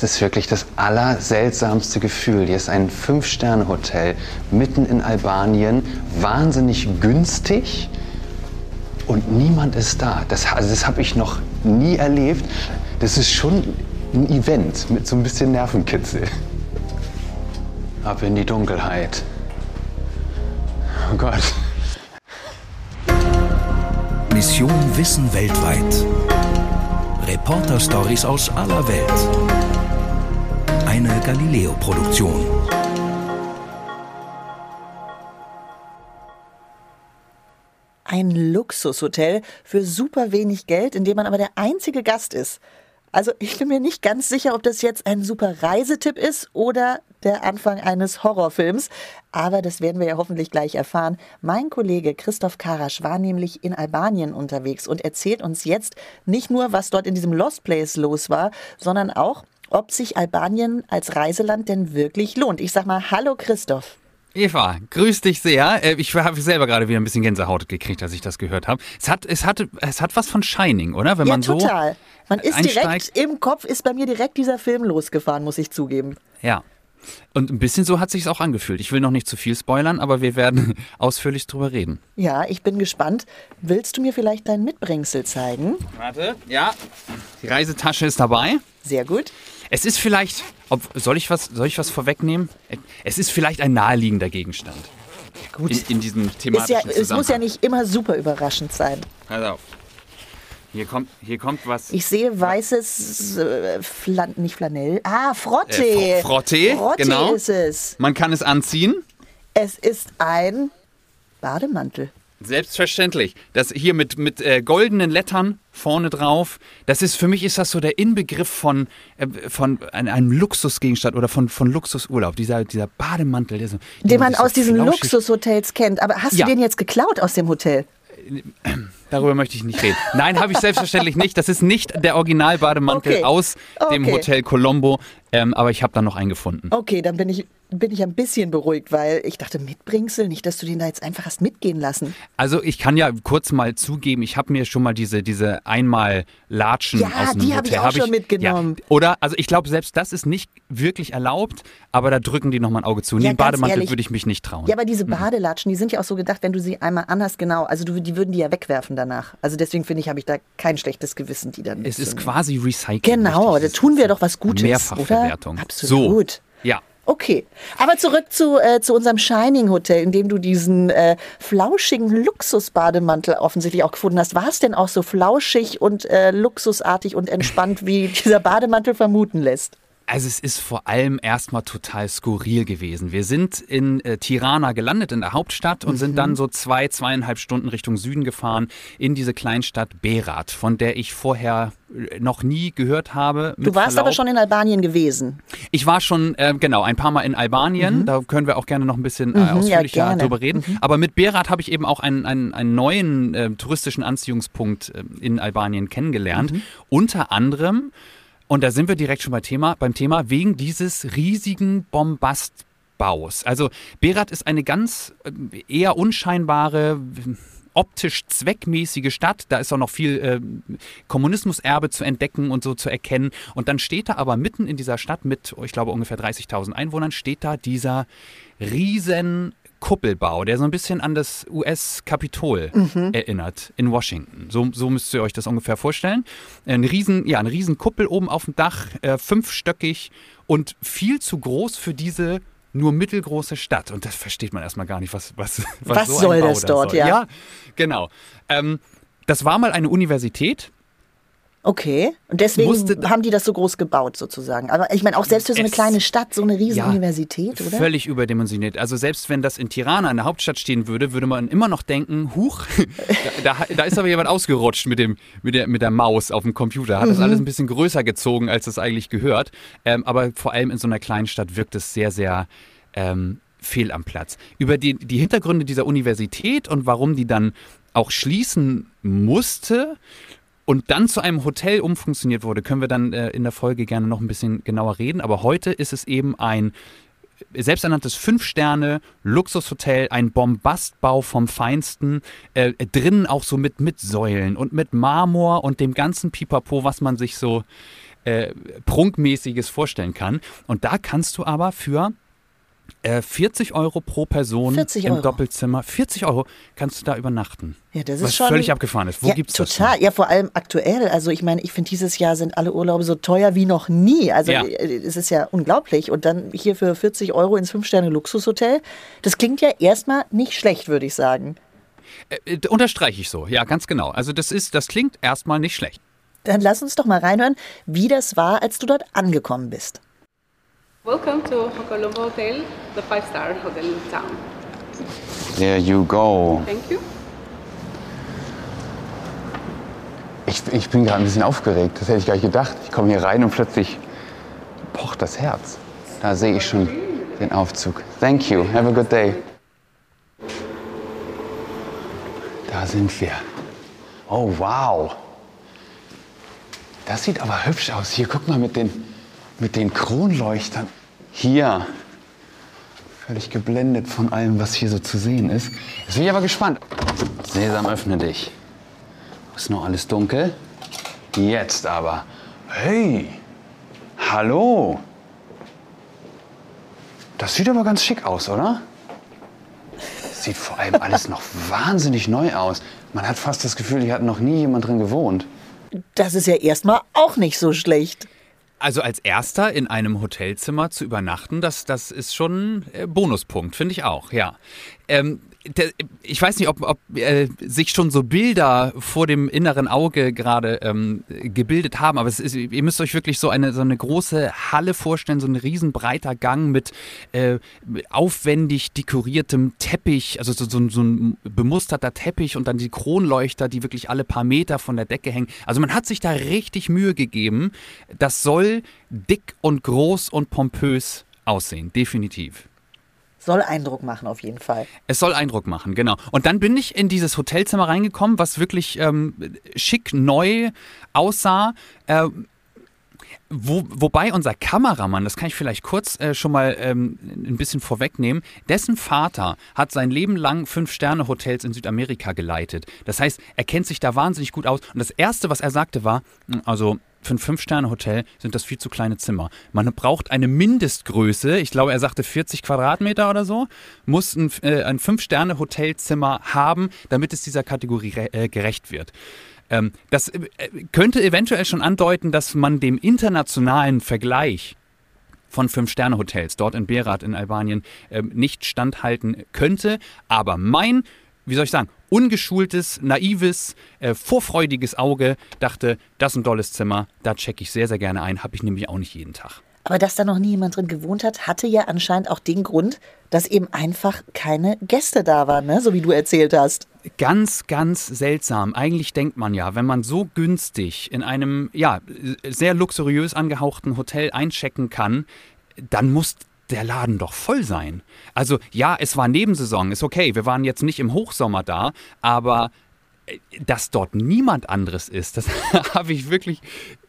Das ist wirklich das allerseltsamste Gefühl. Hier ist ein Fünf-Sterne-Hotel mitten in Albanien, wahnsinnig günstig und niemand ist da. Das, also das habe ich noch nie erlebt. Das ist schon ein Event mit so ein bisschen Nervenkitzel. Ab in die Dunkelheit. Oh Gott. Mission Wissen weltweit. Reporter-Stories aus aller Welt. Eine Galileo-Produktion. Ein Luxushotel für super wenig Geld, in dem man aber der einzige Gast ist. Also ich bin mir nicht ganz sicher, ob das jetzt ein super Reisetipp ist oder der Anfang eines Horrorfilms. Aber das werden wir ja hoffentlich gleich erfahren. Mein Kollege Christoph Karasch war nämlich in Albanien unterwegs und erzählt uns jetzt nicht nur, was dort in diesem Lost Place los war, sondern auch, ob sich Albanien als Reiseland denn wirklich lohnt. Ich sag mal, hallo Christoph. Eva, grüß dich sehr. Äh, ich habe selber gerade wieder ein bisschen Gänsehaut gekriegt, als ich das gehört habe. Es hat, es hat, es hat was von Shining, oder? Wenn ja, man so total. Man ist einsteigt. direkt im Kopf, ist bei mir direkt dieser Film losgefahren, muss ich zugeben. Ja. Und ein bisschen so hat sich auch angefühlt. Ich will noch nicht zu viel spoilern, aber wir werden ausführlich drüber reden. Ja, ich bin gespannt. Willst du mir vielleicht dein Mitbringsel zeigen? Warte, ja. Die Reisetasche ist dabei. Sehr gut. Es ist vielleicht, ob, soll, ich was, soll ich was vorwegnehmen? Es ist vielleicht ein naheliegender Gegenstand. Gut. In, in diesem thematischen ja, Es muss ja nicht immer super überraschend sein. Pass auf. Hier kommt, hier kommt was. Ich sehe weißes, äh, Flan nicht Flanell. Ah, Frotte. Äh, Frotte, Frotte genau. ist es. Man kann es anziehen. Es ist ein Bademantel. Selbstverständlich. Das hier mit, mit äh, goldenen Lettern vorne drauf. Das ist für mich ist das so der Inbegriff von, äh, von einem Luxusgegenstand oder von, von Luxusurlaub. Dieser, dieser Bademantel, der so, den man aus so diesen Luxushotels kennt. Aber hast ja. du den jetzt geklaut aus dem Hotel? Darüber möchte ich nicht reden. Nein, habe ich selbstverständlich nicht. Das ist nicht der Originalbademantel okay. aus dem okay. Hotel Colombo. Ähm, aber ich habe da noch einen gefunden. Okay, dann bin ich, bin ich ein bisschen beruhigt, weil ich dachte, Mitbringsel, nicht, dass du den da jetzt einfach hast mitgehen lassen. Also ich kann ja kurz mal zugeben, ich habe mir schon mal diese, diese einmal Latschen ja, aus dem die habe ich auch hab schon ich, mitgenommen. Ja, oder, also ich glaube, selbst das ist nicht wirklich erlaubt, aber da drücken die nochmal ein Auge zu. Ja, Den Bademantel würde ich mich nicht trauen. Ja, aber diese mhm. Badelatschen, die sind ja auch so gedacht, wenn du sie einmal anhast, genau, also du, die würden die ja wegwerfen danach. Also deswegen finde ich, habe ich da kein schlechtes Gewissen, die dann Es ist quasi Recycling. Genau, da tun wir doch was Gutes, Mehrfachverwertung. Oder? Absolut. So, ja. Okay, aber zurück zu, äh, zu unserem Shining Hotel, in dem du diesen äh, flauschigen Luxusbademantel offensichtlich auch gefunden hast. War es denn auch so flauschig und äh, luxusartig und entspannt, wie dieser Bademantel vermuten lässt? Also es ist vor allem erstmal total skurril gewesen. Wir sind in äh, Tirana gelandet, in der Hauptstadt, und mhm. sind dann so zwei, zweieinhalb Stunden Richtung Süden gefahren, in diese Kleinstadt Berat, von der ich vorher äh, noch nie gehört habe. Du warst Verlaub. aber schon in Albanien gewesen. Ich war schon, äh, genau, ein paar Mal in Albanien. Mhm. Da können wir auch gerne noch ein bisschen äh, ausführlicher ja, drüber reden. Mhm. Aber mit Berat habe ich eben auch einen, einen, einen neuen äh, touristischen Anziehungspunkt äh, in Albanien kennengelernt. Mhm. Unter anderem und da sind wir direkt schon bei Thema, beim Thema wegen dieses riesigen Bombastbaus. Also Berat ist eine ganz äh, eher unscheinbare optisch zweckmäßige Stadt. Da ist auch noch viel äh, Kommunismuserbe zu entdecken und so zu erkennen. Und dann steht da aber mitten in dieser Stadt mit, ich glaube, ungefähr 30.000 Einwohnern, steht da dieser riesen Kuppelbau, der so ein bisschen an das US-Kapitol mhm. erinnert in Washington. So, so müsst ihr euch das ungefähr vorstellen. Ein riesen, ja, eine riesen Kuppel oben auf dem Dach, äh, fünfstöckig und viel zu groß für diese nur mittelgroße Stadt. Und das versteht man erstmal gar nicht, was, was, was, was so soll das dort, soll. ja? Ja, genau. Ähm, das war mal eine Universität Okay, und deswegen musste, haben die das so groß gebaut sozusagen. Aber ich meine, auch selbst für so eine kleine Stadt, so eine riesen ja, Universität, oder? Völlig überdimensioniert. Also selbst wenn das in Tirana in der Hauptstadt stehen würde, würde man immer noch denken, huch, da, da, da, ist aber jemand ausgerutscht mit, dem, mit, der, mit der Maus auf dem Computer. Hat mhm. das alles ein bisschen größer gezogen, als es eigentlich gehört. Ähm, aber vor allem in so einer kleinen Stadt wirkt es sehr, sehr... Ähm, fehl am Platz. Über die, die Hintergründe dieser Universität und warum die dann auch schließen musste, und dann zu einem Hotel umfunktioniert wurde, können wir dann äh, in der Folge gerne noch ein bisschen genauer reden. Aber heute ist es eben ein selbsternanntes Fünf-Sterne-Luxushotel, ein Bombastbau vom Feinsten, äh, drinnen auch so mit, mit Säulen und mit Marmor und dem ganzen Pipapo, was man sich so äh, Prunkmäßiges vorstellen kann. Und da kannst du aber für 40 äh, Euro pro Person 40 im Doppelzimmer. 40 Euro kannst du da übernachten. Ja, das ist was schon völlig abgefahren ist. Wo ja, gibt's total. das? Total. Ja, vor allem aktuell. Also ich meine, ich finde dieses Jahr sind alle Urlaube so teuer wie noch nie. Also ja. Äh, es ist ja unglaublich. Und dann hier für 40 Euro ins 5-Sterne-Luxushotel. Das klingt ja erstmal nicht schlecht, würde ich sagen. Äh, äh, unterstreiche ich so. Ja, ganz genau. Also das ist, das klingt erstmal nicht schlecht. Dann lass uns doch mal reinhören, wie das war, als du dort angekommen bist. Welcome to Colombo Hotel, the five-star hotel in town. There you go. Thank you. Ich, ich bin gerade ein bisschen aufgeregt. Das hätte ich gar nicht gedacht. Ich komme hier rein und plötzlich pocht das Herz. Da sehe ich schon den Aufzug. Thank you. Have a good day. Da sind wir. Oh, wow. Das sieht aber hübsch aus. Hier, guck mal mit den mit den Kronleuchtern. Hier, völlig geblendet von allem, was hier so zu sehen ist. Jetzt bin ich aber gespannt. Sesam, öffne dich. Ist noch alles dunkel? Jetzt aber. Hey, hallo. Das sieht aber ganz schick aus, oder? Sieht vor allem alles noch wahnsinnig neu aus. Man hat fast das Gefühl, hier hat noch nie jemand drin gewohnt. Das ist ja erstmal auch nicht so schlecht. Also als erster in einem Hotelzimmer zu übernachten, das, das ist schon äh, Bonuspunkt, finde ich auch, ja. Ähm, ich weiß nicht, ob, ob äh, sich schon so Bilder vor dem inneren Auge gerade ähm, gebildet haben, aber es ist, ihr müsst euch wirklich so eine, so eine große Halle vorstellen, so ein riesenbreiter Gang mit äh, aufwendig dekoriertem Teppich, also so, so, so, ein bemusterter Teppich und dann die Kronleuchter, die wirklich alle paar Meter von der Decke hängen. Also man hat sich da richtig Mühe gegeben. Das soll dick und groß und pompös aussehen, definitiv. Soll Eindruck machen, auf jeden Fall. Es soll Eindruck machen, genau. Und dann bin ich in dieses Hotelzimmer reingekommen, was wirklich ähm, schick neu aussah. Äh, wo, wobei unser Kameramann, das kann ich vielleicht kurz äh, schon mal ähm, ein bisschen vorwegnehmen, dessen Vater hat sein Leben lang Fünf-Sterne-Hotels in Südamerika geleitet. Das heißt, er kennt sich da wahnsinnig gut aus. Und das Erste, was er sagte, war, also für ein Fünf-Sterne-Hotel sind das viel zu kleine Zimmer. Man braucht eine Mindestgröße, ich glaube, er sagte 40 Quadratmeter oder so, muss ein, äh, ein Fünf-Sterne-Hotelzimmer haben, damit es dieser Kategorie äh, gerecht wird. Ähm, das äh, könnte eventuell schon andeuten, dass man dem internationalen Vergleich von Fünf-Sterne-Hotels dort in Berat in Albanien äh, nicht standhalten könnte. Aber mein wie soll ich sagen, ungeschultes, naives, äh, vorfreudiges Auge dachte, das ist ein tolles Zimmer, da checke ich sehr, sehr gerne ein, habe ich nämlich auch nicht jeden Tag. Aber dass da noch nie jemand drin gewohnt hat, hatte ja anscheinend auch den Grund, dass eben einfach keine Gäste da waren, ne? so wie du erzählt hast. Ganz, ganz seltsam. Eigentlich denkt man ja, wenn man so günstig in einem ja, sehr luxuriös angehauchten Hotel einchecken kann, dann muss der Laden doch voll sein. Also ja, es war Nebensaison, ist okay, wir waren jetzt nicht im Hochsommer da, aber äh, dass dort niemand anderes ist, das habe ich wirklich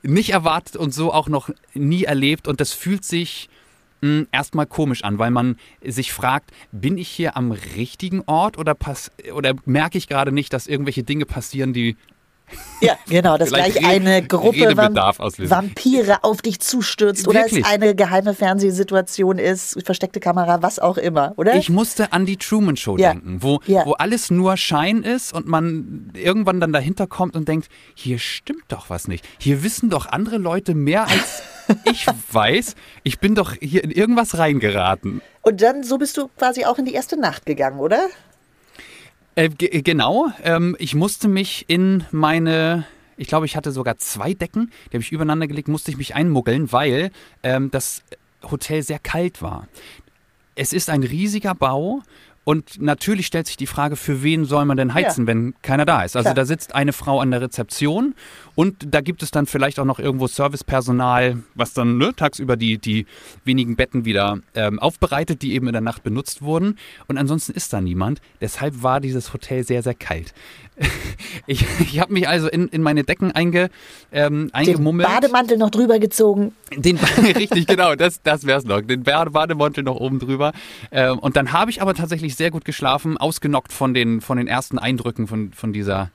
nicht erwartet und so auch noch nie erlebt und das fühlt sich hm, erstmal komisch an, weil man sich fragt, bin ich hier am richtigen Ort oder, pass oder merke ich gerade nicht, dass irgendwelche Dinge passieren, die ja, genau, dass gleich eine Gruppe Vampire auf dich zustürzt Wirklich? oder es eine geheime Fernsehsituation ist, versteckte Kamera, was auch immer, oder? Ich musste an die Truman Show ja. denken, wo, ja. wo alles nur Schein ist und man irgendwann dann dahinter kommt und denkt, hier stimmt doch was nicht. Hier wissen doch andere Leute mehr als ich weiß. Ich bin doch hier in irgendwas reingeraten. Und dann, so bist du quasi auch in die erste Nacht gegangen, oder? Äh, genau. Ähm, ich musste mich in meine ich glaube, ich hatte sogar zwei Decken, die habe ich übereinander gelegt, musste ich mich einmuggeln, weil ähm, das Hotel sehr kalt war. Es ist ein riesiger Bau und natürlich stellt sich die Frage, für wen soll man denn heizen, ja. wenn keiner da ist? Also Klar. da sitzt eine Frau an der Rezeption und da gibt es dann vielleicht auch noch irgendwo Servicepersonal, was dann ne, tagsüber die, die wenigen Betten wieder ähm, aufbereitet, die eben in der Nacht benutzt wurden. Und ansonsten ist da niemand. Deshalb war dieses Hotel sehr, sehr kalt. Ich, ich habe mich also in, in meine Decken einge, ähm, eingemummelt. Den Bademantel noch drüber gezogen. Den, richtig, genau, das, das wäre es noch. Den Bademantel noch oben drüber. Ähm, und dann habe ich aber tatsächlich sehr gut geschlafen, ausgenockt von den, von den ersten Eindrücken von, von, dieser,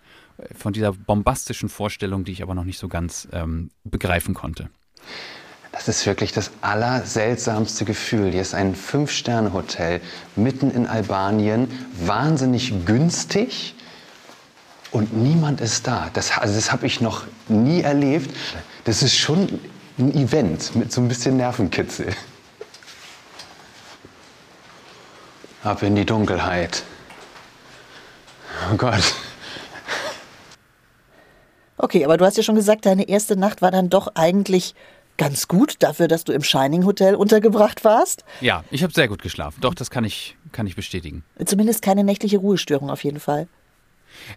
von dieser bombastischen Vorstellung, die ich aber noch nicht so ganz ähm, begreifen konnte. Das ist wirklich das allerseltsamste Gefühl. Hier ist ein Fünf-Sterne-Hotel mitten in Albanien, wahnsinnig günstig und niemand ist da. Das, also das habe ich noch nie erlebt. Das ist schon ein Event mit so ein bisschen Nervenkitzel. Ab in die Dunkelheit. Oh Gott. Okay, aber du hast ja schon gesagt, deine erste Nacht war dann doch eigentlich ganz gut dafür, dass du im Shining Hotel untergebracht warst. Ja, ich habe sehr gut geschlafen. Doch, das kann ich, kann ich bestätigen. Zumindest keine nächtliche Ruhestörung auf jeden Fall.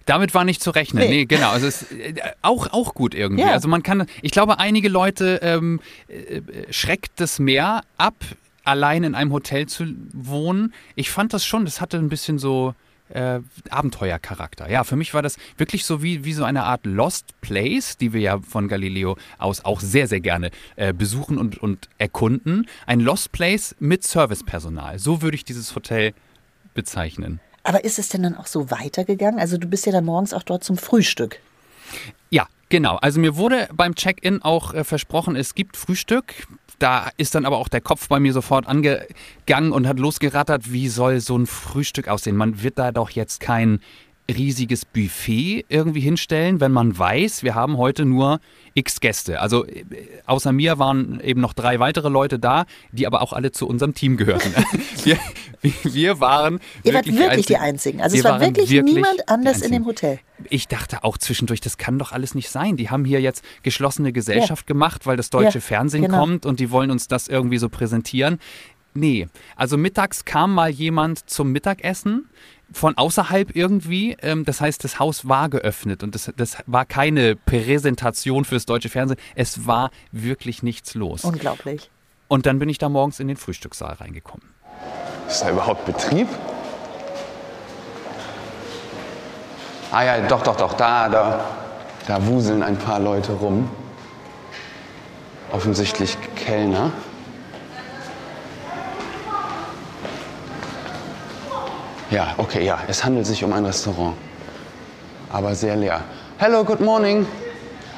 Damit war nicht zu rechnen. Nee, nee genau. Also es ist äh, auch, auch gut irgendwie. Ja. Also man kann, ich glaube, einige Leute ähm, äh, schreckt das mehr ab, allein in einem Hotel zu wohnen. Ich fand das schon, das hatte ein bisschen so äh, Abenteuercharakter. Ja, für mich war das wirklich so wie, wie so eine Art Lost Place, die wir ja von Galileo aus auch sehr, sehr gerne äh, besuchen und, und erkunden. Ein Lost Place mit Servicepersonal. So würde ich dieses Hotel bezeichnen. Aber ist es denn dann auch so weitergegangen? Also du bist ja dann morgens auch dort zum Frühstück. Ja, genau. Also mir wurde beim Check-in auch äh, versprochen, es gibt Frühstück. Da ist dann aber auch der Kopf bei mir sofort angegangen und hat losgerattert, wie soll so ein Frühstück aussehen? Man wird da doch jetzt kein riesiges Buffet irgendwie hinstellen, wenn man weiß, wir haben heute nur x Gäste. Also äh, außer mir waren eben noch drei weitere Leute da, die aber auch alle zu unserem Team gehörten. wir, wir waren Ihr wart wirklich die Einzigen. Also es war wirklich, wirklich niemand anders in dem Hotel. Ich dachte auch zwischendurch, das kann doch alles nicht sein. Die haben hier jetzt geschlossene Gesellschaft ja. gemacht, weil das deutsche ja, Fernsehen genau. kommt und die wollen uns das irgendwie so präsentieren. Nee, also mittags kam mal jemand zum Mittagessen von außerhalb irgendwie. Ähm, das heißt, das Haus war geöffnet und das, das war keine Präsentation fürs deutsche Fernsehen. Es war wirklich nichts los. Unglaublich. Und dann bin ich da morgens in den Frühstückssaal reingekommen. Ist da überhaupt Betrieb? Ah ja, doch, doch, doch, da, da, da wuseln ein paar Leute rum. Offensichtlich Kellner. Ja, okay, ja. Es handelt sich um ein Restaurant. Aber sehr leer. Hello, good morning.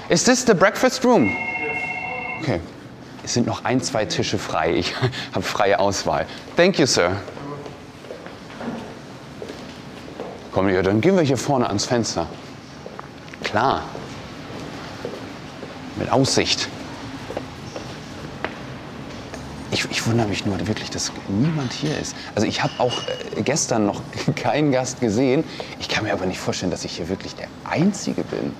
Is this the breakfast room? Okay. Es sind noch ein, zwei Tische frei. Ich habe freie Auswahl. Thank you, sir. Komm, ja, dann gehen wir hier vorne ans Fenster. Klar. Mit Aussicht. Ich, ich, wundere mich nur wirklich, dass niemand hier ist. Also ich habe auch äh, gestern noch keinen Gast gesehen. Ich kann mir aber nicht vorstellen, dass ich hier wirklich der Einzige bin.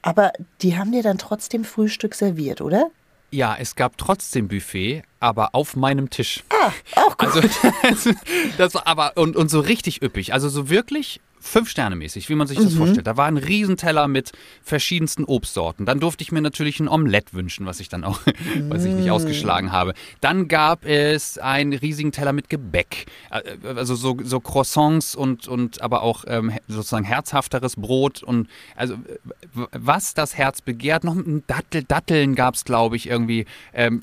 Aber die haben dir dann trotzdem Frühstück serviert, oder? Ja, es gab trotzdem Buffet, aber auf meinem Tisch. Ah, auch gut. Also, das, aber und, und so richtig üppig. Also so wirklich fünf Sterne mäßig, wie man sich das mhm. vorstellt. Da war ein Riesenteller mit verschiedensten Obstsorten. Dann durfte ich mir natürlich ein Omelett wünschen, was ich dann auch, was ich nicht mm. ausgeschlagen habe. Dann gab es einen riesigen Teller mit Gebäck, äh, also so, so Croissants und, und aber auch ähm, sozusagen herzhafteres Brot und also was das Herz begehrt. Noch ein Dattel, Datteln gab es, glaube ich, irgendwie. Ähm,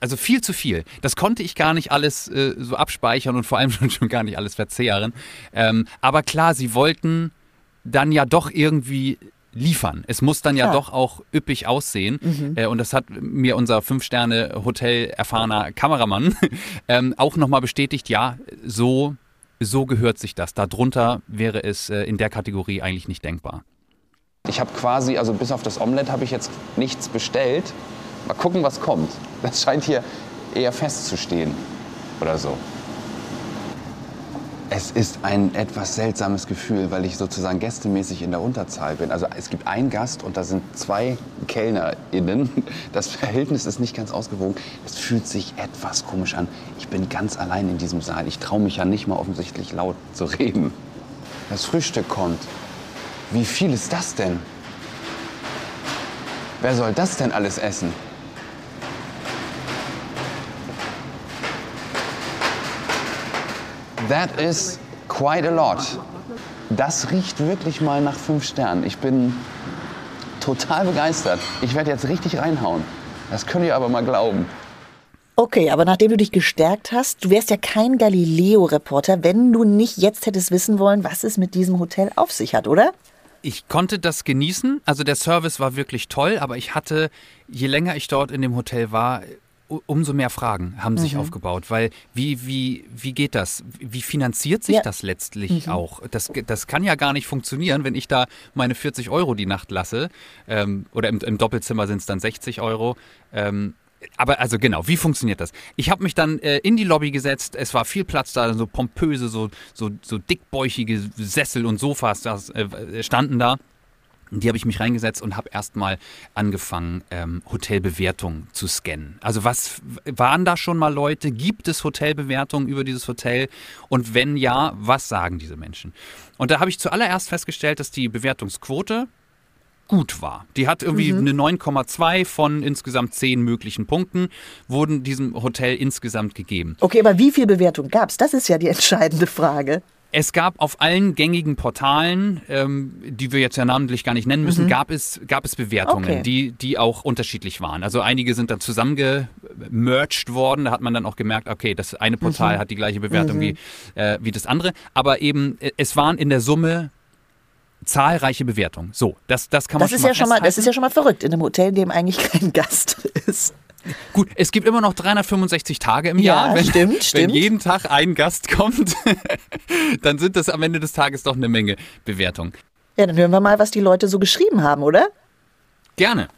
also viel zu viel. Das konnte ich gar nicht alles äh, so abspeichern und vor allem schon, schon gar nicht alles verzehren. Ähm, aber klar, sie wollten dann ja doch irgendwie liefern. Es muss dann ja, ja doch auch üppig aussehen. Mhm. Äh, und das hat mir unser Fünf-Sterne-Hotel erfahrener Kameramann ähm, auch nochmal bestätigt, ja, so, so gehört sich das. Darunter wäre es äh, in der Kategorie eigentlich nicht denkbar. Ich habe quasi, also bis auf das Omelett habe ich jetzt nichts bestellt. Mal gucken, was kommt. Das scheint hier eher festzustehen oder so. Es ist ein etwas seltsames Gefühl, weil ich sozusagen gästemäßig in der Unterzahl bin. Also es gibt einen Gast und da sind zwei KellnerInnen. Das Verhältnis ist nicht ganz ausgewogen. Es fühlt sich etwas komisch an. Ich bin ganz allein in diesem Saal. Ich traue mich ja nicht mal offensichtlich laut zu reden. Das Frühstück kommt. Wie viel ist das denn? Wer soll das denn alles essen? That is quite a lot. Das riecht wirklich mal nach fünf Sternen. Ich bin total begeistert. Ich werde jetzt richtig reinhauen. Das könnt ihr aber mal glauben. Okay, aber nachdem du dich gestärkt hast, du wärst ja kein Galileo-Reporter, wenn du nicht jetzt hättest wissen wollen, was es mit diesem Hotel auf sich hat, oder? ich konnte das genießen. Also der Service war wirklich toll, aber ich hatte, je länger ich dort in dem Hotel war, umso mehr Fragen haben sich mhm. aufgebaut, weil wie, wie, wie geht das? Wie finanziert sich ja. das letztlich mhm. auch? Das, das kann ja gar nicht funktionieren, wenn ich da meine 40 Euro die Nacht lasse ähm, oder im, im Doppelzimmer sind es dann 60 Euro. Ähm, aber also genau, wie funktioniert das? Ich habe mich dann äh, in die Lobby gesetzt, es war viel Platz da, so pompöse, so, so, so dickbäuchige Sessel und Sofas das, äh, standen da. Die habe ich mich reingesetzt und habe erstmal angefangen, ähm, Hotelbewertungen zu scannen. Also was waren da schon mal Leute? Gibt es Hotelbewertungen über dieses Hotel? Und wenn ja, was sagen diese Menschen? Und da habe ich zuallererst festgestellt, dass die Bewertungsquote gut war. Die hat irgendwie mhm. eine 9,2 von insgesamt 10 möglichen Punkten, wurden diesem Hotel insgesamt gegeben. Okay, aber wie viel Bewertung gab es? Das ist ja die entscheidende Frage. Es gab auf allen gängigen Portalen, ähm, die wir jetzt ja namentlich gar nicht nennen müssen, mhm. gab, es, gab es Bewertungen, okay. die, die auch unterschiedlich waren. Also einige sind dann zusammengemerged worden. Da hat man dann auch gemerkt, okay, das eine Portal mhm. hat die gleiche Bewertung mhm. wie, äh, wie das andere. Aber eben, äh, es waren in der Summe zahlreiche Bewertungen. So, das, das kann man das schon, ist mal ja schon mal Das ist ja schon mal verrückt in einem Hotel, in dem eigentlich kein Gast ist. Gut, es gibt immer noch 365 Tage im Jahr. Ja, wenn, stimmt, wenn stimmt. jeden Tag ein Gast kommt, dann sind das am Ende des Tages doch eine Menge Bewertungen. Ja, dann hören wir mal, was die Leute so geschrieben haben, oder? Gerne.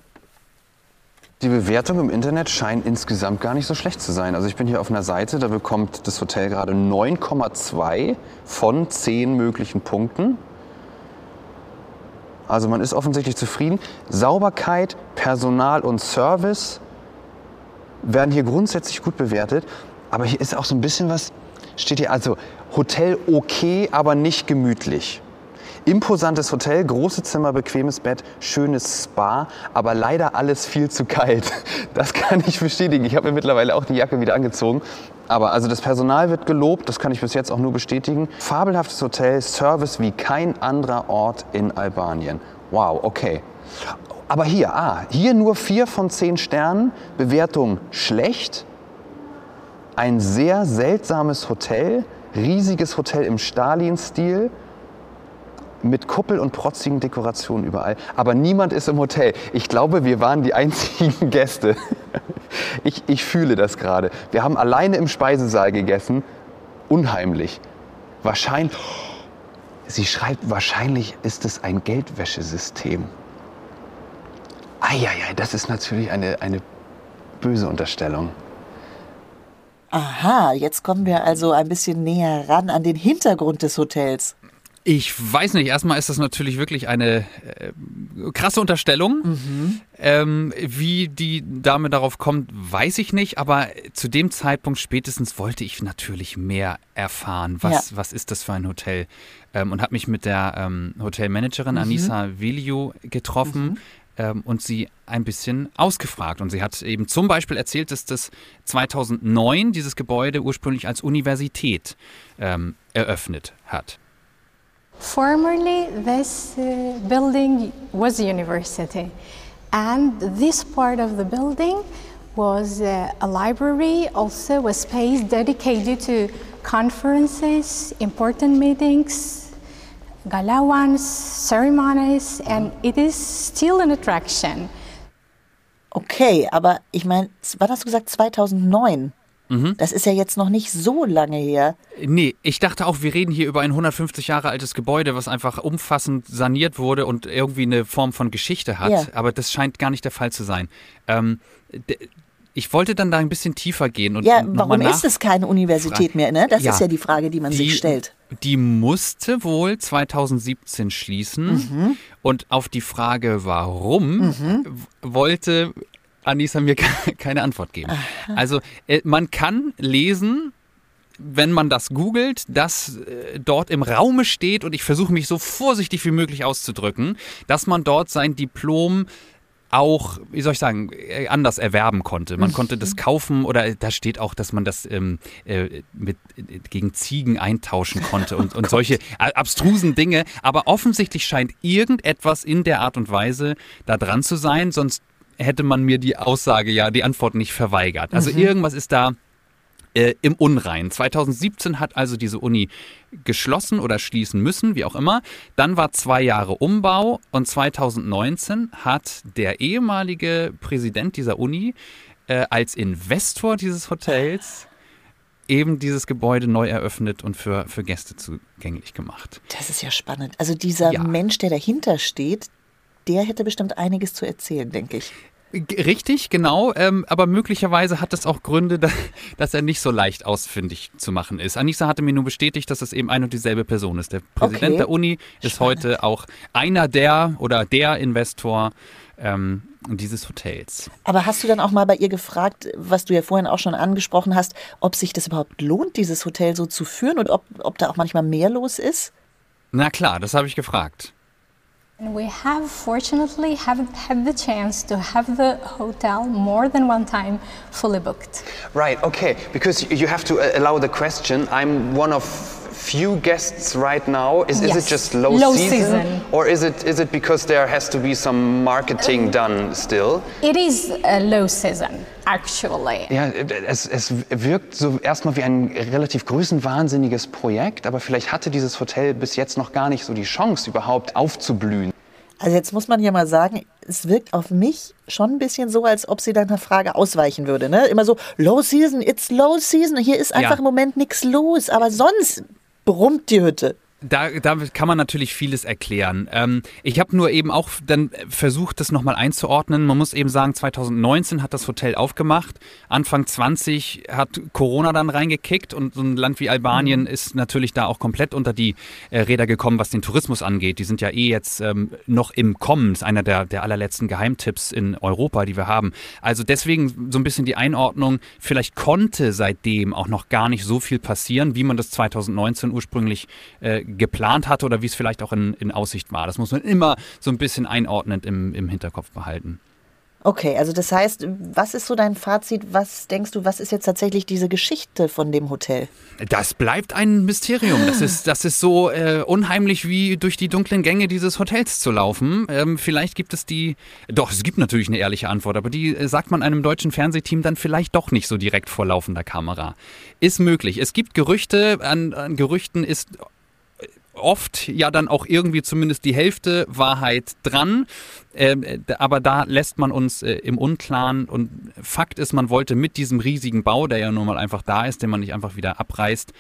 Die Bewertungen im Internet scheinen insgesamt gar nicht so schlecht zu sein. Also ich bin hier auf einer Seite, da bekommt das Hotel gerade 9,2 von 10 möglichen Punkten. Also man ist offensichtlich zufrieden. Sauberkeit, Personal und Service werden hier grundsätzlich gut bewertet. Aber hier ist auch so ein bisschen was, steht hier also Hotel okay, aber nicht gemütlich. Imposantes Hotel, große Zimmer, bequemes Bett, schönes Spa, aber leider alles viel zu kalt. Das kann ich bestätigen. Ich habe mir mittlerweile auch die Jacke wieder angezogen. Aber also das Personal wird gelobt, das kann ich bis jetzt auch nur bestätigen. Fabelhaftes Hotel, Service wie kein anderer Ort in Albanien. Wow, okay. Aber hier, ah, hier nur vier von zehn Sternen, Bewertung schlecht. Ein sehr seltsames Hotel, riesiges Hotel im Stalin-Stil mit Kuppel und protzigen Dekorationen überall. Aber niemand ist im Hotel. Ich glaube, wir waren die einzigen Gäste. Ich, ich fühle das gerade. Wir haben alleine im Speisesaal gegessen. Unheimlich. Wahrscheinlich. Sie schreibt, wahrscheinlich ist es ein Geldwäschesystem. Eieiei, das ist natürlich eine, eine böse Unterstellung. Aha, jetzt kommen wir also ein bisschen näher ran an den Hintergrund des Hotels. Ich weiß nicht. Erstmal ist das natürlich wirklich eine äh, krasse Unterstellung. Mhm. Ähm, wie die Dame darauf kommt, weiß ich nicht. Aber zu dem Zeitpunkt spätestens wollte ich natürlich mehr erfahren. Was, ja. was ist das für ein Hotel? Ähm, und habe mich mit der ähm, Hotelmanagerin mhm. Anissa Velio getroffen. Mhm. Ähm, und sie ein bisschen ausgefragt. Und sie hat eben zum Beispiel erzählt, dass das 2009 dieses Gebäude ursprünglich als Universität ähm, eröffnet hat. Formerly, this uh, building was a university, and this part of the building was uh, a library, also a space dedicated to conferences, important meetings, galawans, ceremonies, and it is still an attraction. Okay, aber ich meine, was hast du gesagt, 2009? Mhm. Das ist ja jetzt noch nicht so lange her. Nee, ich dachte auch, wir reden hier über ein 150 Jahre altes Gebäude, was einfach umfassend saniert wurde und irgendwie eine Form von Geschichte hat. Ja. Aber das scheint gar nicht der Fall zu sein. Ähm, ich wollte dann da ein bisschen tiefer gehen. Und ja, warum ist es keine Universität mehr? Ne? Das ja, ist ja die Frage, die man die, sich stellt. Die musste wohl 2017 schließen. Mhm. Und auf die Frage, warum, mhm. wollte Anissa mir keine Antwort geben. Aha. Also äh, man kann lesen, wenn man das googelt, dass äh, dort im Raume steht, und ich versuche mich so vorsichtig wie möglich auszudrücken, dass man dort sein Diplom auch, wie soll ich sagen, äh, anders erwerben konnte. Man konnte das mhm. kaufen oder da steht auch, dass man das ähm, äh, mit, gegen Ziegen eintauschen konnte und, und oh solche abstrusen Dinge. Aber offensichtlich scheint irgendetwas in der Art und Weise da dran zu sein, sonst hätte man mir die Aussage, ja, die Antwort nicht verweigert. Also mhm. irgendwas ist da äh, im Unrein. 2017 hat also diese Uni geschlossen oder schließen müssen, wie auch immer. Dann war zwei Jahre Umbau und 2019 hat der ehemalige Präsident dieser Uni äh, als Investor dieses Hotels eben dieses Gebäude neu eröffnet und für, für Gäste zugänglich gemacht. Das ist ja spannend. Also dieser ja. Mensch, der dahinter steht, der hätte bestimmt einiges zu erzählen, denke ich. Richtig, genau. Ähm, aber möglicherweise hat es auch Gründe, da, dass er nicht so leicht ausfindig zu machen ist. Anissa hatte mir nur bestätigt, dass es eben ein und dieselbe Person ist. Der Präsident okay. der Uni ist Spannend. heute auch einer der oder der Investor ähm, dieses Hotels. Aber hast du dann auch mal bei ihr gefragt, was du ja vorhin auch schon angesprochen hast, ob sich das überhaupt lohnt, dieses Hotel so zu führen und ob, ob da auch manchmal mehr los ist? Na klar, das habe ich gefragt. And we have fortunately haven't had the chance to have the hotel more than one time fully booked. Right, okay, because you have to uh, allow the question. I'm one of few guests right now. Is, yes. is it just low, low season, season, or is it is it because there has to be some marketing done still? It is a low season. Actually. Ja, es, es wirkt so erstmal wie ein relativ größenwahnsinniges Projekt, aber vielleicht hatte dieses Hotel bis jetzt noch gar nicht so die Chance, überhaupt aufzublühen. Also jetzt muss man ja mal sagen, es wirkt auf mich schon ein bisschen so, als ob sie deiner Frage ausweichen würde. Ne? Immer so, Low Season, it's Low Season. Hier ist einfach ja. im Moment nichts los, aber sonst brummt die Hütte. Da, da kann man natürlich vieles erklären. Ähm, ich habe nur eben auch dann versucht, das nochmal einzuordnen. Man muss eben sagen, 2019 hat das Hotel aufgemacht. Anfang 20 hat Corona dann reingekickt und so ein Land wie Albanien mhm. ist natürlich da auch komplett unter die äh, Räder gekommen, was den Tourismus angeht. Die sind ja eh jetzt ähm, noch im Kommen. Das ist einer der, der allerletzten Geheimtipps in Europa, die wir haben. Also deswegen so ein bisschen die Einordnung. Vielleicht konnte seitdem auch noch gar nicht so viel passieren, wie man das 2019 ursprünglich äh, geplant hatte oder wie es vielleicht auch in, in Aussicht war. Das muss man immer so ein bisschen einordnend im, im Hinterkopf behalten. Okay, also das heißt, was ist so dein Fazit? Was denkst du, was ist jetzt tatsächlich diese Geschichte von dem Hotel? Das bleibt ein Mysterium. Das ist, das ist so äh, unheimlich wie durch die dunklen Gänge dieses Hotels zu laufen. Ähm, vielleicht gibt es die, doch, es gibt natürlich eine ehrliche Antwort, aber die äh, sagt man einem deutschen Fernsehteam dann vielleicht doch nicht so direkt vor laufender Kamera. Ist möglich. Es gibt Gerüchte, an, an Gerüchten ist oft ja dann auch irgendwie zumindest die Hälfte Wahrheit dran. Äh, aber da lässt man uns äh, im Unklaren. Und Fakt ist, man wollte mit diesem riesigen Bau, der ja nun mal einfach da ist, den man nicht einfach wieder abreißt,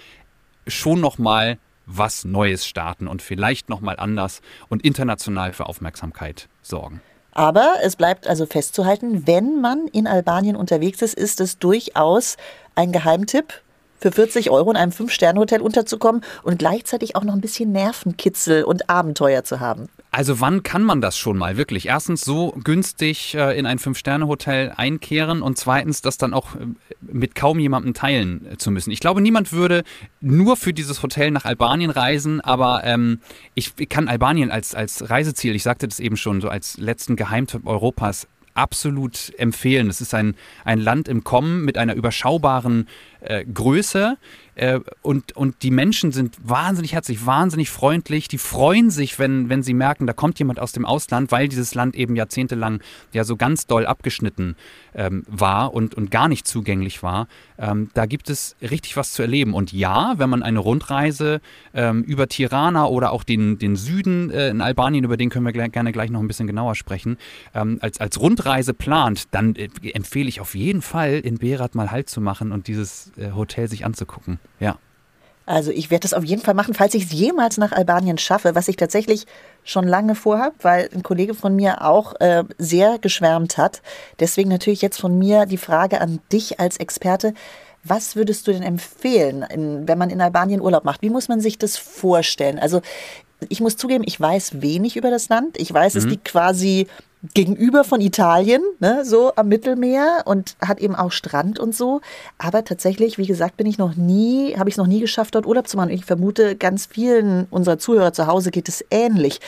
schon nochmal was Neues starten und vielleicht nochmal anders und international für Aufmerksamkeit sorgen. Aber es bleibt also festzuhalten, wenn man in Albanien unterwegs ist, ist es durchaus ein Geheimtipp, für 40 Euro in einem Fünf-Sterne-Hotel unterzukommen und gleichzeitig auch noch ein bisschen Nervenkitzel und Abenteuer zu haben. Also wann kann man das schon mal wirklich? Erstens so günstig äh, in ein Fünf-Sterne-Hotel einkehren und zweitens das dann auch äh, mit kaum jemandem teilen äh, zu müssen. Ich glaube, niemand würde nur für dieses Hotel nach Albanien reisen, aber ähm, ich kann Albanien als, als Reiseziel, ich sagte das eben schon, so als letzten Geheimtipp Europas absolut empfehlen. Es ist ein, ein Land im Kommen mit einer überschaubaren äh, Größe äh, und, und die Menschen sind wahnsinnig herzlich, wahnsinnig freundlich. Die freuen sich, wenn, wenn sie merken, da kommt jemand aus dem Ausland, weil dieses Land eben jahrzehntelang ja so ganz doll abgeschnitten ähm, war und, und gar nicht zugänglich war. Ähm, da gibt es richtig was zu erleben. Und ja, wenn man eine Rundreise ähm, über Tirana oder auch den, den Süden äh, in Albanien, über den können wir gerne gleich noch ein bisschen genauer sprechen, ähm, als, als Rundreise plant, dann äh, empfehle ich auf jeden Fall in Berat mal Halt zu machen und dieses äh, Hotel sich anzugucken. Ja. Also ich werde das auf jeden Fall machen, falls ich es jemals nach Albanien schaffe, was ich tatsächlich schon lange vorhabe, weil ein Kollege von mir auch äh, sehr geschwärmt hat. Deswegen natürlich jetzt von mir die Frage an dich als Experte. Was würdest du denn empfehlen, wenn man in Albanien Urlaub macht? Wie muss man sich das vorstellen? Also ich muss zugeben, ich weiß wenig über das Land. Ich weiß, mhm. es liegt quasi gegenüber von Italien, ne, so am Mittelmeer und hat eben auch Strand und so. Aber tatsächlich, wie gesagt, bin ich noch nie, habe ich es noch nie geschafft, dort Urlaub zu machen. Ich vermute, ganz vielen unserer Zuhörer zu Hause geht es ähnlich.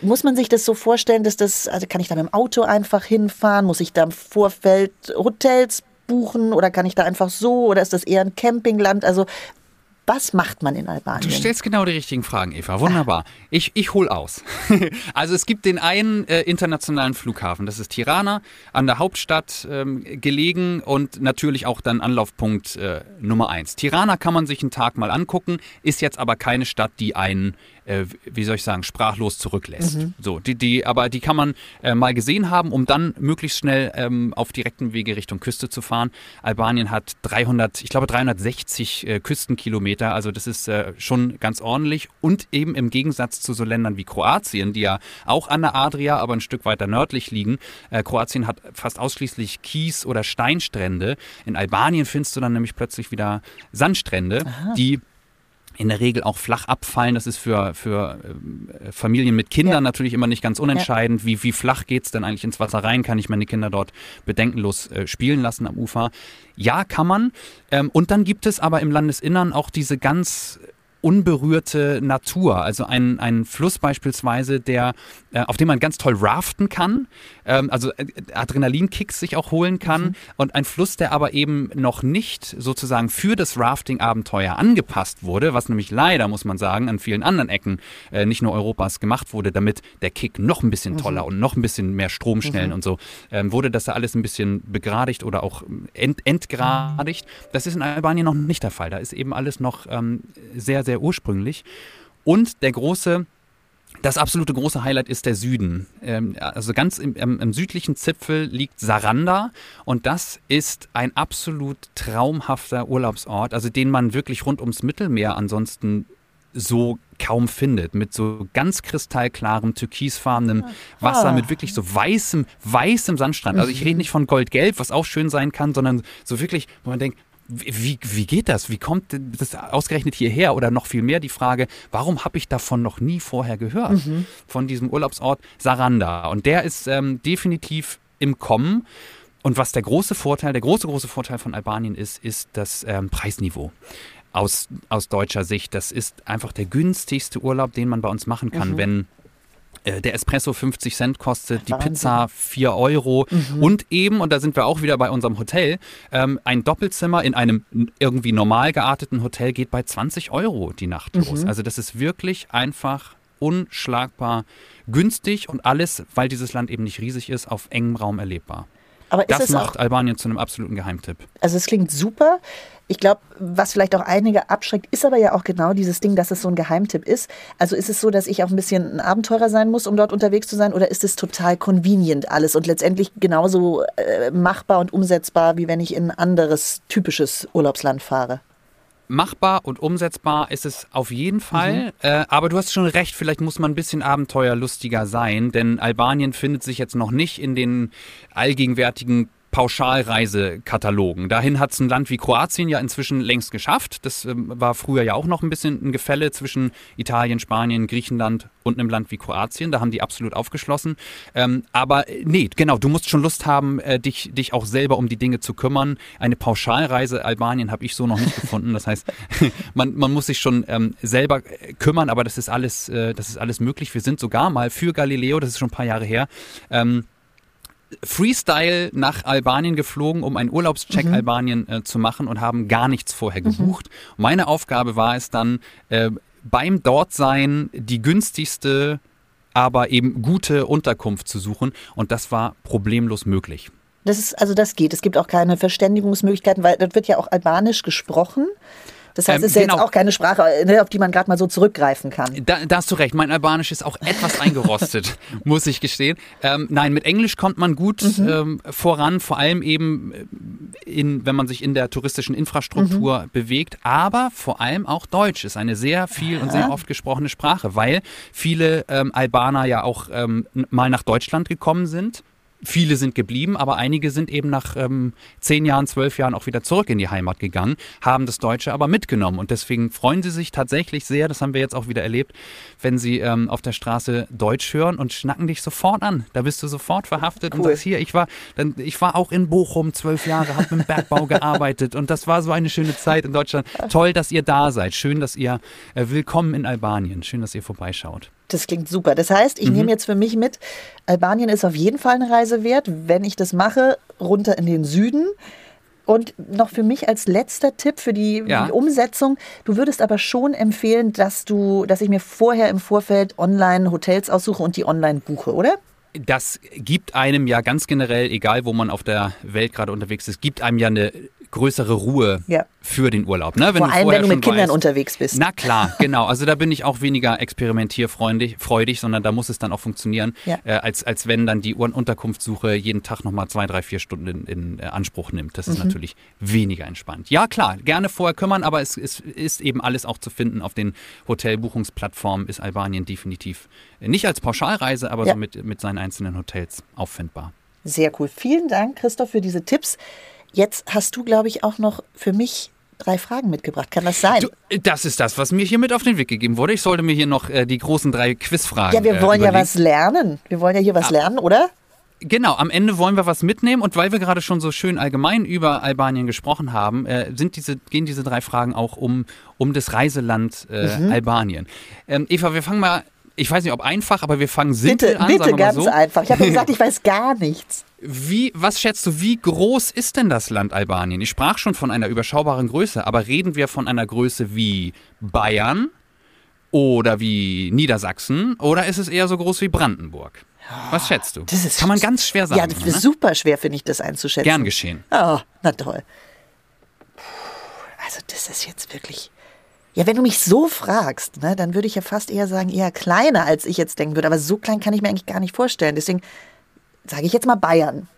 Muss man sich das so vorstellen, dass das, also kann ich da mit dem Auto einfach hinfahren? Muss ich da im Vorfeld Hotels buchen oder kann ich da einfach so oder ist das eher ein Campingland? Also Was macht man in Albanien? Du stellst genau die richtigen Fragen, Eva. Wunderbar. Ich, ich hol aus. also es gibt den einen äh, internationalen Flughafen, das ist Tirana, an der Hauptstadt ähm, gelegen und natürlich auch dann Anlaufpunkt äh, Nummer eins. Tirana kann man sich einen Tag mal angucken, ist jetzt aber keine Stadt, die einen äh, wie soll ich sagen, sprachlos zurücklässt. Mhm. So, die, die, aber die kann man äh, mal gesehen haben, um dann möglichst schnell ähm, auf direkten Wege Richtung Küste zu fahren. Albanien hat 300, ich glaube 360 äh, Küstenkilometer, also das ist äh, schon ganz ordentlich und eben im Gegensatz zu so Ländern wie Kroatien, die ja auch an der Adria, aber ein Stück weiter nördlich liegen. Äh, Kroatien hat fast ausschließlich Kies- oder Steinstrände. In Albanien findest du dann nämlich plötzlich wieder Sandstrände, Aha. die in der Regel auch flach abfallen. Das ist für, für äh, Familien mit Kindern ja. natürlich immer nicht ganz unentscheidend. Ja. Wie, wie flach geht's denn eigentlich ins Wasser rein? Kann ich meine Kinder dort bedenkenlos äh, spielen lassen am Ufer? Ja, kann man. Ähm, und dann gibt es aber im Landesinnern auch diese ganz unberührte Natur. Also ein, ein Fluss beispielsweise, der, äh, auf dem man ganz toll raften kann, ähm, also äh, Adrenalinkicks sich auch holen kann. Mhm. Und ein Fluss, der aber eben noch nicht sozusagen für das Rafting-Abenteuer angepasst wurde, was nämlich leider, muss man sagen, an vielen anderen Ecken äh, nicht nur Europas gemacht wurde, damit der Kick noch ein bisschen mhm. toller mhm. und noch ein bisschen mehr Stromschnellen mhm. und so, ähm, wurde das da alles ein bisschen begradigt oder auch ent, entgradigt. Das ist in Albanien noch nicht der Fall. Da ist eben alles noch ähm, sehr, sehr sehr ursprünglich. Und der große das absolute große Highlight ist der Süden. Ähm, also ganz im, im, südlichen Zipfel liegt Saranda und das ist ein absolut traumhafter Urlaubsort, also den man wirklich rund ums Mittelmeer ansonsten so kaum findet. Mit so ganz kristallklarem, türkisfarbenem Wasser, ah. mit wirklich so weißem, weißem Sandstrand. Also ich rede nicht von goldgelb, was auch schön sein kann, sondern so wirklich, wo man denkt, wie, wie geht das? Wie kommt das ausgerechnet hierher? Oder noch viel mehr die Frage, warum habe ich davon noch nie vorher gehört? Mhm. Von diesem Urlaubsort Saranda. Und der ist ähm, definitiv im Kommen. Und was der große Vorteil, der große, große Vorteil von Albanien ist, ist das ähm, Preisniveau. Aus, aus deutscher Sicht. Das ist einfach der günstigste Urlaub, den man bei uns machen kann, mhm. wenn der Espresso 50 Cent kostet, die Pizza 4 Euro mhm. und eben, und da sind wir auch wieder bei unserem Hotel, ähm, ein Doppelzimmer in einem irgendwie normal gearteten Hotel geht bei 20 Euro die Nacht los. Mhm. Also das ist wirklich einfach unschlagbar günstig und alles, weil dieses Land eben nicht riesig ist, auf engem Raum erlebbar. Aber das macht Albanien zu einem absoluten Geheimtipp. Also es klingt super. Ich glaube, was vielleicht auch einige abschreckt, ist aber ja auch genau dieses Ding, dass es so ein Geheimtipp ist. Also ist es so, dass ich auch ein bisschen ein Abenteurer sein muss, um dort unterwegs zu sein, oder ist es total convenient alles und letztendlich genauso äh, machbar und umsetzbar, wie wenn ich in ein anderes typisches Urlaubsland fahre? machbar und umsetzbar ist es auf jeden Fall. Mhm. Äh, aber du hast schon recht, vielleicht muss man ein bisschen abenteuerlustiger sein, denn Albanien findet sich jetzt noch nicht in den allgegenwärtigen Pauschalreisekatalogen. Dahin hat es ein Land wie Kroatien ja inzwischen längst geschafft. Das ähm, war früher ja auch noch ein bisschen ein Gefälle zwischen Italien, Spanien, Griechenland und einem Land wie Kroatien. Da haben die absolut aufgeschlossen. Ähm, aber äh, nee, genau, du musst schon Lust haben, äh, dich, dich auch selber um die Dinge zu kümmern. Eine Pauschalreise Albanien habe ich so noch nicht gefunden. Das heißt, man, man muss sich schon ähm, selber äh, kümmern, aber das ist alles, äh, das ist alles möglich. Wir sind sogar mal für Galileo, das ist schon ein paar Jahre her, ähm, Freestyle nach Albanien geflogen, um einen Urlaubscheck mhm. Albanien äh, zu machen und haben gar nichts vorher gebucht. Mhm. Meine Aufgabe war es dann, äh, beim Dortsein die günstigste, aber eben gute Unterkunft zu suchen und das war problemlos möglich. Das ist, also das geht. Es gibt auch keine Verständigungsmöglichkeiten, weil dort wird ja auch Albanisch gesprochen. Das heißt, es ähm, ist ja genau. jetzt auch keine Sprache, ne, auf die man gerade mal so zurückgreifen kann. Da, da, hast du recht. Mein Albanisch ist auch etwas eingerostet, muss ich gestehen. Ähm, nein, mit Englisch kommt man gut mhm. ähm, voran, vor allem eben, äh, in, wenn man sich in der touristischen Infrastruktur mhm. bewegt. Aber vor allem auch Deutsch ist eine sehr viel Aha. und sehr oft gesprochene Sprache, weil viele ähm, Albaner ja auch ähm, mal nach Deutschland gekommen sind Viele sind geblieben, aber einige sind eben nach ähm, zehn Jahren, zwölf Jahren auch wieder zurück in die Heimat gegangen, haben das Deutsche aber mitgenommen. Und deswegen freuen sie sich tatsächlich sehr, das haben wir jetzt auch wieder erlebt, wenn sie ähm, auf der Straße Deutsch hören und schnacken dich sofort an. Da bist du sofort verhaftet cool. und sagst, hier, ich war, dann, ich war auch in Bochum zwölf Jahre, habe im Bergbau gearbeitet und das war so eine schöne Zeit in Deutschland. Toll, dass ihr da seid. Schön, dass ihr äh, willkommen in Albanien. Schön, dass ihr vorbeischaut. Das klingt super. Das heißt, ich mhm. nehme jetzt für mich mit, Albanien ist auf jeden Fall eine Reise wert. Wenn ich das mache, runter in den Süden. Und noch für mich als letzter Tipp für die, ja. die, Umsetzung, du würdest aber schon empfehlen, dass du, dass ich mir vorher im Vorfeld online Hotels aussuche und die online buche, oder? Das gibt einem ja ganz generell, egal wo man auf der Welt gerade unterwegs ist, gibt einem ja eine größere Ruhe ja. für den Urlaub. Ne? Wenn Vor allem, wenn du mit Kindern weißt, unterwegs bist. Na klar, genau. Also da bin ich auch weniger experimentierfreudig, freudig, sondern da muss es dann auch funktionieren, ja. äh, als, als wenn dann die Unterkunftssuche jeden Tag nochmal zwei, drei, vier Stunden in, in äh, Anspruch nimmt. Das ist mhm. natürlich weniger entspannt. Ja klar, gerne vorher kümmern, aber es, es ist eben alles auch zu finden auf den Hotelbuchungsplattformen, ist Albanien definitiv nicht als Pauschalreise, aber ja. so mit, mit seinen einzelnen Hotels auffindbar. Sehr cool. Vielen Dank, Christoph, für diese Tipps. Jetzt hast du, glaube ich, auch noch für mich drei Fragen mitgebracht. Kann das sein? Du, das ist das, was mir hier mit auf den Weg gegeben wurde. Ich sollte mir hier noch äh, die großen drei Quizfragen. Ja, wir wollen äh, ja was lernen. Wir wollen ja hier was ah. lernen, oder? Genau, am Ende wollen wir was mitnehmen und weil wir gerade schon so schön allgemein über Albanien gesprochen haben, äh, sind diese, gehen diese drei Fragen auch um, um das Reiseland äh, mhm. Albanien. Ähm, Eva, wir fangen mal, ich weiß nicht, ob einfach, aber wir fangen simpel bitte, an. Bitte, ganz so. einfach. Ich habe gesagt, ich weiß gar nichts. Wie, was schätzt du, wie groß ist denn das Land Albanien? Ich sprach schon von einer überschaubaren Größe, aber reden wir von einer Größe wie Bayern oder wie Niedersachsen oder ist es eher so groß wie Brandenburg? Was schätzt du? Das ist Kann man ganz schwer sagen. Ja, das ist ne? super schwer, finde ich, das einzuschätzen. Gern geschehen. Oh, na toll. Also, das ist jetzt wirklich. Ja, wenn du mich so fragst, ne, dann würde ich ja fast eher sagen, eher kleiner, als ich jetzt denken würde. Aber so klein kann ich mir eigentlich gar nicht vorstellen. Deswegen sage ich jetzt mal Bayern.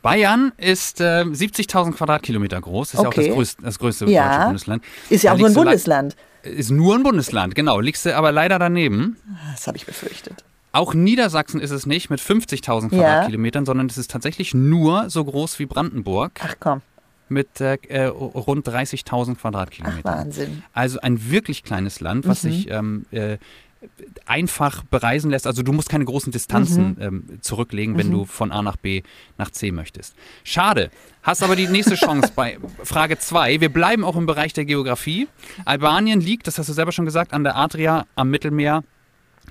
Bayern ist äh, 70.000 Quadratkilometer groß, ist okay. ja auch das größte, das größte ja. deutsche Bundesland. Ist ja auch nur ein Bundesland. Ist nur ein Bundesland, genau. Liegst du aber leider daneben. Das habe ich befürchtet. Auch Niedersachsen ist es nicht mit 50.000 Quadratkilometern, ja. sondern es ist tatsächlich nur so groß wie Brandenburg. Ach komm. Mit äh, äh rund 30.000 Quadratkilometern. Ach, Wahnsinn. Also ein wirklich kleines Land, was mhm. sich ähm, äh, einfach bereisen lässt. Also du musst keine großen Distanzen mhm. ähm, zurücklegen, wenn mhm. du von A nach B nach C möchtest. Schade. Hast aber die nächste Chance bei Frage 2. Wir bleiben auch im Bereich der Geografie. Albanien liegt, das hast du selber schon gesagt, an der Adria am Mittelmeer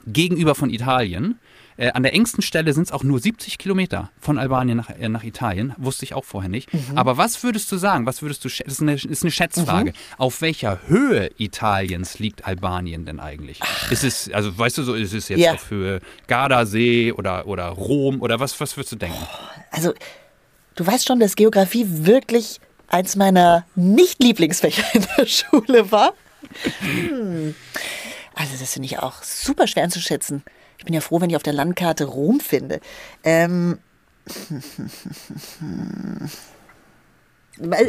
gegenüber von Italien. Äh, an der engsten Stelle sind es auch nur 70 Kilometer von Albanien nach, äh, nach Italien. Wusste ich auch vorher nicht. Mhm. Aber was würdest du sagen? Was würdest du Das ist eine, ist eine Schätzfrage. Mhm. Auf welcher Höhe Italiens liegt Albanien denn eigentlich? Ach. Ist es, also weißt du so, ist es jetzt ja. auf Höhe Gardasee oder, oder Rom oder was, was würdest du denken? Also, du weißt schon, dass Geografie wirklich eins meiner Nicht-Lieblingsfächer in der Schule war. Hm. Also, das finde ich auch super schwer einzuschätzen. Ich bin ja froh, wenn ich auf der Landkarte Rom finde. Ähm,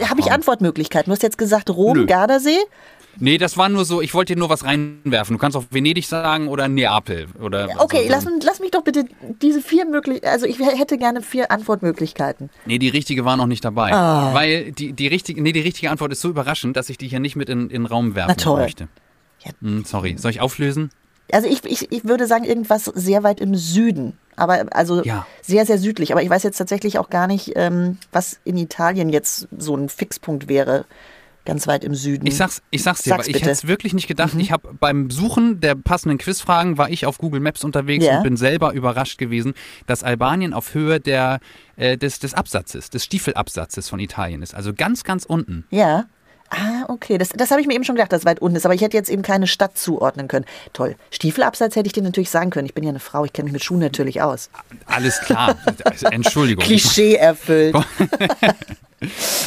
Habe ich Antwortmöglichkeiten? Du hast jetzt gesagt Rom, Nö. Gardasee? Nee, das war nur so, ich wollte dir nur was reinwerfen. Du kannst auch Venedig sagen oder Neapel. Oder okay, lass, lass, mich doch bitte diese vier Möglichkeiten, also ich hätte gerne vier Antwortmöglichkeiten. Nee, die richtige war noch nicht dabei. Oh. Weil die, die, richtige, nee, die richtige Antwort ist so überraschend, dass ich die hier nicht mit in, in den Raum werfen Na toll. möchte. Hm, sorry, soll ich auflösen? Also ich, ich, ich würde sagen, irgendwas sehr weit im Süden. Aber also ja. sehr, sehr südlich. Aber ich weiß jetzt tatsächlich auch gar nicht, ähm, was in Italien jetzt so ein Fixpunkt wäre. Ganz weit im Süden. Ich sag's, ich sag's dir, sag's ich hätte es wirklich nicht gedacht. Mhm. Ich habe beim Suchen der passenden Quizfragen war ich auf Google Maps unterwegs ja. und bin selber überrascht gewesen, dass Albanien auf Höhe der, äh, des, des Absatzes, des Stiefelabsatzes von Italien ist. Also ganz, ganz unten. Ja. Ah, okay. Das, das habe ich mir eben schon gedacht, dass es weit unten ist. Aber ich hätte jetzt eben keine Stadt zuordnen können. Toll. Stiefelabsatz hätte ich dir natürlich sagen können. Ich bin ja eine Frau, ich kenne mich mit Schuhen natürlich aus. Alles klar. Entschuldigung. Klischee erfüllt.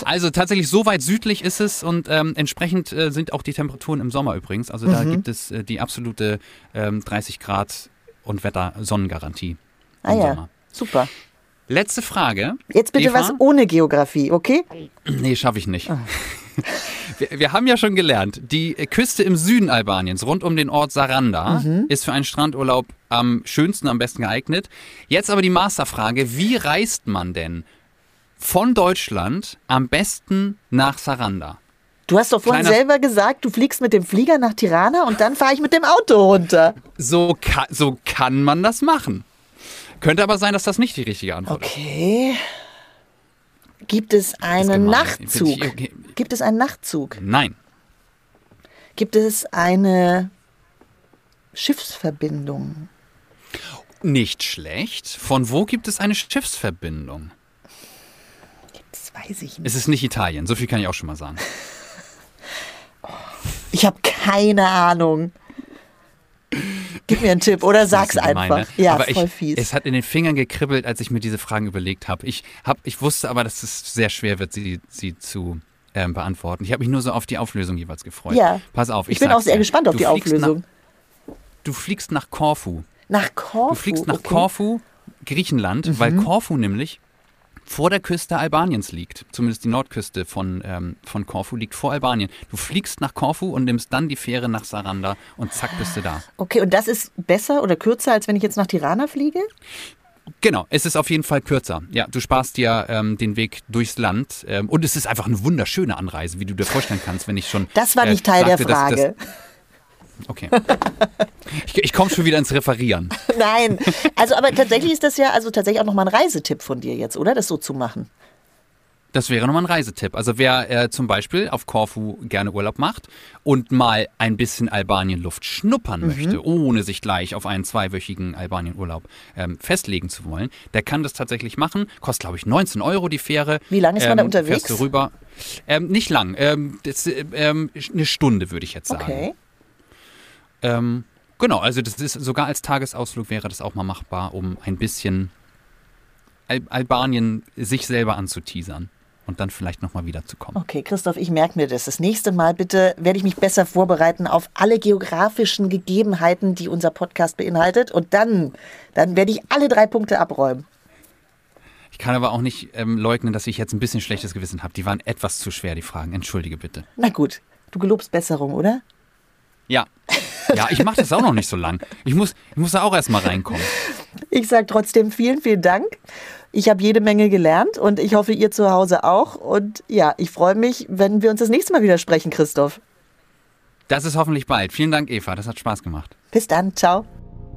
Also tatsächlich so weit südlich ist es und ähm, entsprechend äh, sind auch die Temperaturen im Sommer übrigens. Also da mhm. gibt es äh, die absolute ähm, 30 Grad und Wetter Sonnengarantie. Ah ja, Sommer. super. Letzte Frage. Jetzt bitte Eva? was ohne Geografie, okay? Nee, schaffe ich nicht. Oh. Wir, wir, haben ja schon gelernt, die Küste im Süden Albaniens, rund um den Ort Saranda, mhm. ist für einen Strandurlaub am schönsten, am besten geeignet. Jetzt aber die Masterfrage, wie reist man denn von Deutschland am besten nach Saranda? Du hast doch vorhin Kleiner selber gesagt, du fliegst mit dem Flieger nach Tirana und dann fahre ich mit dem Auto runter. So kann, so kann man das machen. Könnte aber sein, dass das nicht die richtige Antwort okay. ist. Okay. Gibt es einen Nachtzug? Gibt es einen Nachtzug? Nein. Gibt es eine Schiffsverbindung? Nicht schlecht. Von wo gibt es eine Schiffsverbindung? Jetzt weiß Weiß ich nicht. Es ist nicht Italien, so viel kann ich auch schon mal sagen. Ich habe keine Ahnung. Gib mir einen Tipp oder sag's einfach. Ja, aber voll ich, fies. Es hat in den Fingern gekribbelt, als ich mir diese Fragen überlegt habe. Ich, hab, ich wusste aber, dass es sehr schwer wird, sie, sie zu ähm, beantworten. Ich habe mich nur so auf die Auflösung jeweils gefreut. Ja. Pass auf, ich, ich bin auch sehr dir. gespannt auf du die Auflösung. Nach, du fliegst nach Korfu. Nach Korfu? Du fliegst nach okay. Korfu, Griechenland, mhm. weil Korfu nämlich vor der Küste Albaniens liegt. Zumindest die Nordküste von, ähm, von Korfu liegt vor Albanien. Du fliegst nach Korfu und nimmst dann die Fähre nach Saranda und zack bist du da. Okay, und das ist besser oder kürzer, als wenn ich jetzt nach Tirana fliege? Genau, es ist auf jeden Fall kürzer. Ja, du sparst dir ähm, den Weg durchs Land ähm, und es ist einfach eine wunderschöne Anreise, wie du dir vorstellen kannst, wenn ich schon. Das war nicht äh, Teil sagte, der Frage. Dass, dass, Okay. Ich, ich komme schon wieder ins Referieren. Nein, also aber tatsächlich ist das ja also tatsächlich auch nochmal ein Reisetipp von dir jetzt, oder? Das so zu machen. Das wäre nochmal ein Reisetipp. Also wer äh, zum Beispiel auf Korfu gerne Urlaub macht und mal ein bisschen Albanienluft schnuppern mhm. möchte, ohne sich gleich auf einen zweiwöchigen Albanienurlaub ähm, festlegen zu wollen, der kann das tatsächlich machen. Kostet, glaube ich, 19 Euro die Fähre. Wie lange ist man ähm, da unterwegs? Fährst du rüber. Ähm, nicht lang. Ähm, das, ähm, eine Stunde, würde ich jetzt sagen. Okay. Ähm, genau, also das ist sogar als Tagesausflug wäre das auch mal machbar, um ein bisschen Al Albanien sich selber anzuteasern und dann vielleicht nochmal wiederzukommen. Okay, Christoph, ich merke mir das. Das nächste Mal bitte werde ich mich besser vorbereiten auf alle geografischen Gegebenheiten, die unser Podcast beinhaltet. Und dann, dann werde ich alle drei Punkte abräumen. Ich kann aber auch nicht ähm, leugnen, dass ich jetzt ein bisschen schlechtes Gewissen habe. Die waren etwas zu schwer, die Fragen. Entschuldige bitte. Na gut, du gelobst Besserung, oder? Ja. Ja, ich mache das auch noch nicht so lang. Ich muss, ich muss da auch erstmal reinkommen. Ich sage trotzdem vielen, vielen Dank. Ich habe jede Menge gelernt und ich hoffe, ihr zu Hause auch. Und ja, ich freue mich, wenn wir uns das nächste Mal wieder sprechen, Christoph. Das ist hoffentlich bald. Vielen Dank, Eva. Das hat Spaß gemacht. Bis dann. Ciao.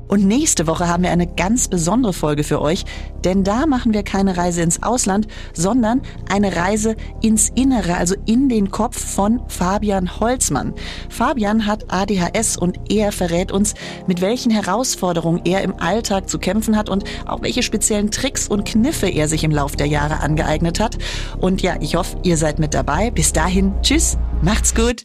Und nächste Woche haben wir eine ganz besondere Folge für euch, denn da machen wir keine Reise ins Ausland, sondern eine Reise ins Innere, also in den Kopf von Fabian Holzmann. Fabian hat ADHS und er verrät uns, mit welchen Herausforderungen er im Alltag zu kämpfen hat und auch welche speziellen Tricks und Kniffe er sich im Lauf der Jahre angeeignet hat. Und ja, ich hoffe, ihr seid mit dabei. Bis dahin, tschüss, macht's gut.